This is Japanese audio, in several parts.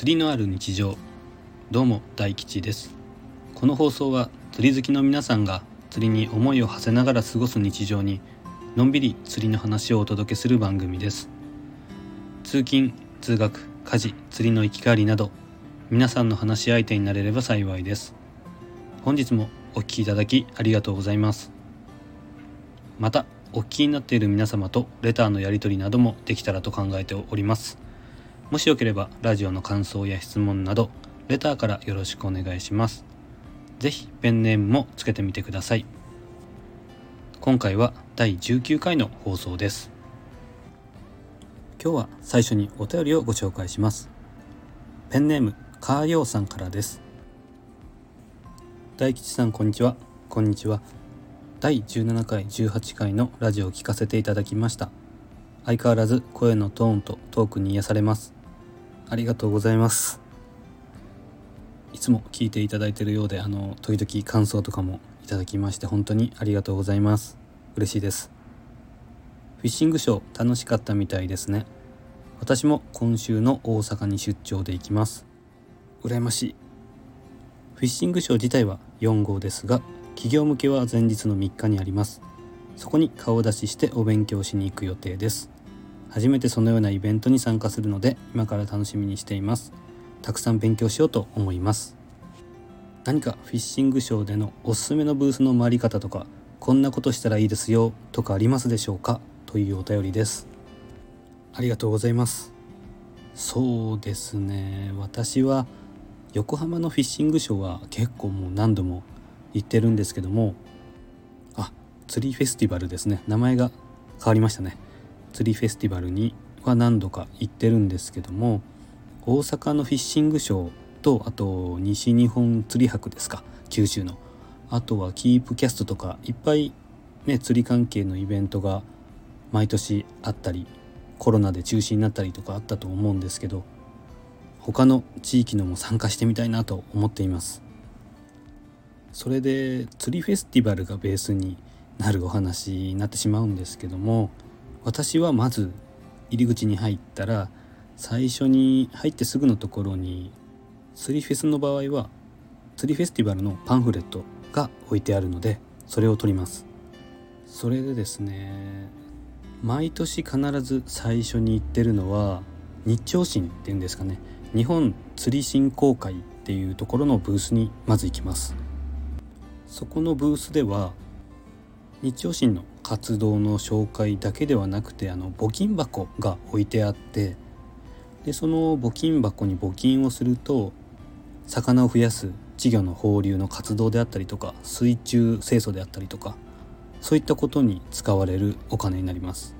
釣りのある日常。どうも大吉です。この放送は釣り好きの皆さんが釣りに思いを馳せながら過ごす日常にのんびり釣りの話をお届けする番組です。通勤通学家事釣りの行き帰りなど皆さんの話し相手になれれば幸いです。本日もお聴きいただきありがとうございます。またお聞きになっている皆様とレターのやり取りなどもできたらと考えております。もしよければラジオの感想や質問などレターからよろしくお願いします。是非ペンネームもつけてみてください。今回は第19回の放送です。今日は最初にお便りをご紹介します。ペンネームカーヨーさんからです。大吉さんこんにちは。こんにちは。第17回18回のラジオを聞かせていただきました。相変わらず声のトーンとトークに癒されます。ありがとうございます。いつも聞いていただいているようであの時々感想とかもいただきまして本当にありがとうございます。嬉しいです。フィッシングショー楽しかったみたいですね。私も今週の大阪に出張で行きます。羨ましい。フィッシングショー自体は4号ですが企業向けは前日の3日にあります。そこに顔出ししてお勉強しに行く予定です。初めてそのようなイベントに参加するので今から楽しみにしています。たくさん勉強しようと思います。何かフィッシングショーでのおすすめのブースの回り方とかこんなことしたらいいですよとかありますでしょうか？というお便りです。ありがとうございます。そうですね。私は横浜のフィッシングショーは結構もう何度も行ってるんですけどもあ釣りフェスティバルですね。名前が変わりましたね。釣りフェスティバルには何度か行ってるんですけども大阪のフィッシングショーとあと西日本釣り博ですか九州の。あとはキープキャストとかいっぱいね釣り関係のイベントが毎年あったりコロナで中止になったりとかあったと思うんですけど他の地域のも参加してみたいなと思っています。それで釣りフェスティバルがベースになるお話になってしまうんですけども私はまず入り口に入ったら最初に入ってすぐのところに釣りフェスの場合は釣りフェスティバルのパンフレットが置いてあるのでそれを取ります。それでですね毎年必ず最初に行ってるのは日朝新っていうんですかね。日本釣り振興会っていうところのブースにまず行きます。そこのブースでは日曜新の活動の紹介だけではなくてあの募金箱が置いてあってでその募金箱に募金をすると魚を増やす稚魚の放流の活動であったりとか水中清掃であったりとかそういったことに使われるお金になります。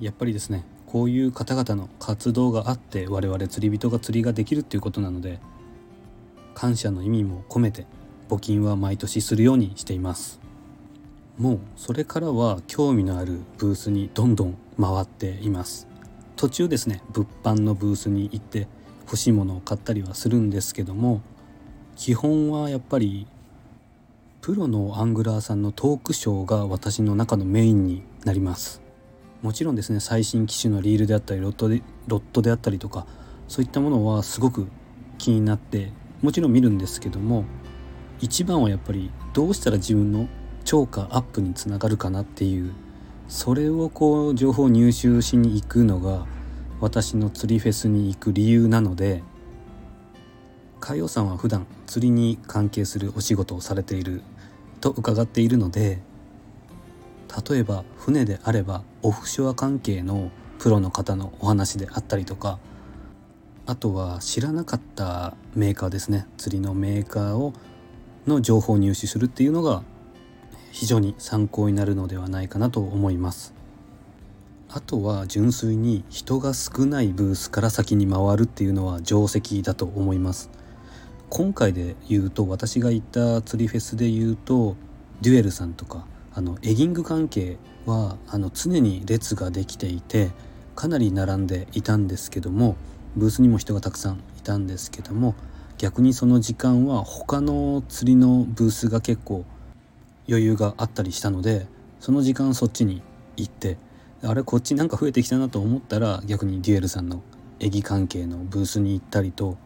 やっぱりですねこういう方々の活動があって我々釣り人が釣りができるっていうことなので感謝の意味も込めて募金は毎年するようにしています。もうそれからは興味のあるブースにどんどん回っています。途中ですね物販のブースに行って欲しいものを買ったりはするんですけども基本はやっぱりプロのアングラーさんのトークショーが私の中のメインになります。もちろんですね最新機種のリールであったりロットでロットであったりとかそういったものはすごく気になってもちろん見るんですけども一番はやっぱりどうしたら自分の超過アップにつながるかなっていうそれをこう情報入手しに行くのが私の釣りフェスに行く理由なので海洋さんは普段釣りに関係するお仕事をされていると伺っているので例えば船であればオフショア関係のプロの方のお話であったりとかあとは知らなかったメーカーですね。釣りのメーカーをの情報を入手するっていうのが非常に参考になるのではないかなと思います。あとは純粋に人が少ないブースから先に回るっていうのは定石だと思います。今回で言うと私が行った釣りフェスで言うとデュエルさんとかあのエギング関係はあの常に列ができていてかなり並んでいたんですけどもブースにも人がたくさんいたんですけども逆にその時間は他の釣りのブースが結構余裕があったりしたのでその時間そっちに行ってあれこっちなんか増えてきたなと思ったら逆にデュエルさんの絵技関係のブースに行ったりと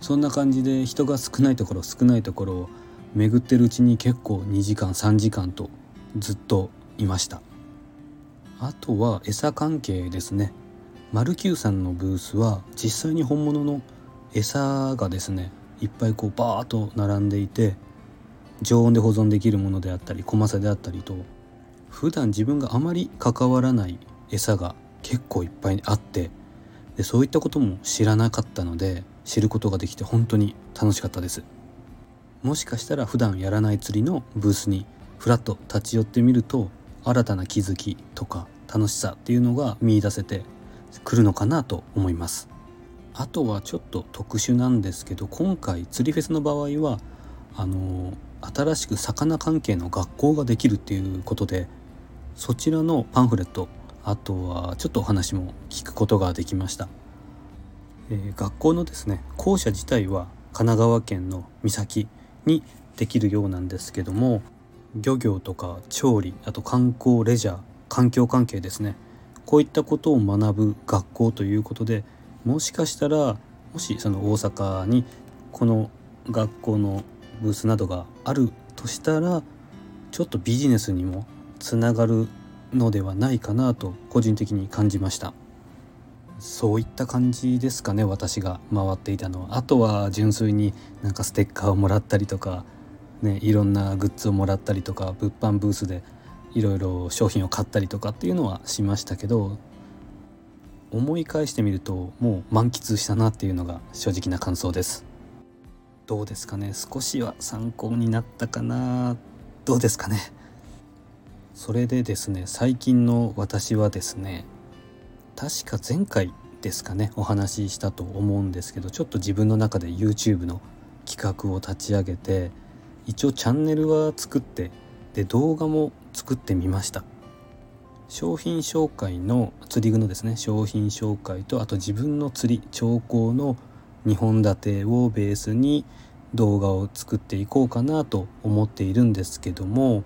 そんな感じで人が少ないところ少ないところを巡ってるうちに結構2時間3時間とずっといました。あとは餌関係ですね。マルキューさんのブースは実際に本物の餌がですねいっぱいこうバーッと並んでいて常温で保存できるものであったり小マサであったりと普段自分があまり関わらない餌が結構いっぱいあってでそういったことも知らなかったので知ることができて本当に楽しかったです。もしかしたら普段やらない釣りのブースにふらっと立ち寄ってみると新たな気づきとか楽しさっていうのが見いだせてくるのかなと思います。あとはちょっと特殊なんですけど今回釣りフェスの場合はあの新しく魚関係の学校ができるっていうことでそちらのパンフレットあとはちょっとお話も聞くことができました、えー、学校のですね校舎自体は神奈川県の三崎にできるようなんですけども漁業とか調理あと観光レジャー環境関係ですね。こういったことを学ぶ学校ということでもしかしたらもしその大阪にこの学校のブースなどがあるとしたらちょっとビジネスにもつながるのではないかなと個人的に感じました。そういった感じですかね私が回っていたのは。あとは純粋になんかステッカーをもらったりとかねいろんなグッズをもらったりとか物販ブースでいろいろ商品を買ったりとかっていうのはしましたけど思い返してみるともう満喫したなっていうのが正直な感想です。どうですかね？少しは参考になったかな？どうですかね？それでですね最近の私はですね確か前回ですかね？お話ししたと思うんですけどちょっと自分の中で YouTube の企画を立ち上げて一応チャンネルは作ってで動画も作ってみました。商品紹介の釣り具のですね商品紹介とあと自分の釣り調光の2本立てをベースに動画を作っていこうかなと思っているんですけども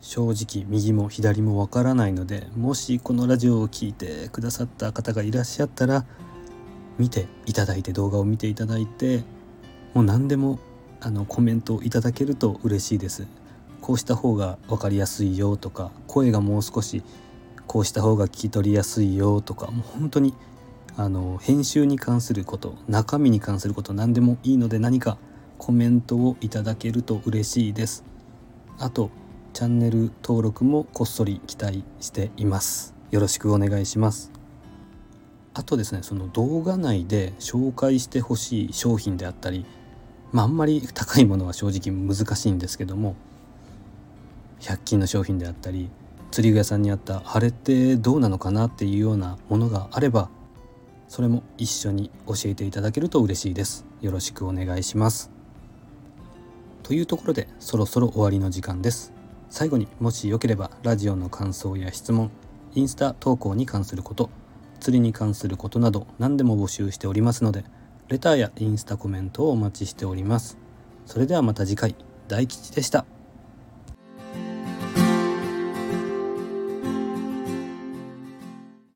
正直右も左もわからないのでもしこのラジオを聴いてくださった方がいらっしゃったら見ていただいて動画を見ていただいてもう何でもあのコメントをいただけると嬉しいです。こうした方が分かりやすいよとか声がもう少しこうした方が聞き取りやすいよとかもう本当にあの編集に関すること中身に関すること何でもいいので何かコメントをいただけると嬉しいです。あとチャンネル登録もこっそり期待しています。よろしくお願いします。あとですねその動画内で紹介してほしい商品であったりまああんまり高いものは正直難しいんですけども100均の商品であったり釣り具屋さんにあったあれってどうなのかなっていうようなものがあればそれも一緒に教えていただけると嬉しいです。よろしくお願いします。というところでそろそろ終わりの時間です。最後にもしよければラジオの感想や質問インスタ投稿に関すること釣りに関することなど何でも募集しておりますのでレターやインスタコメントをお待ちしております。それではまた次回。大吉でした。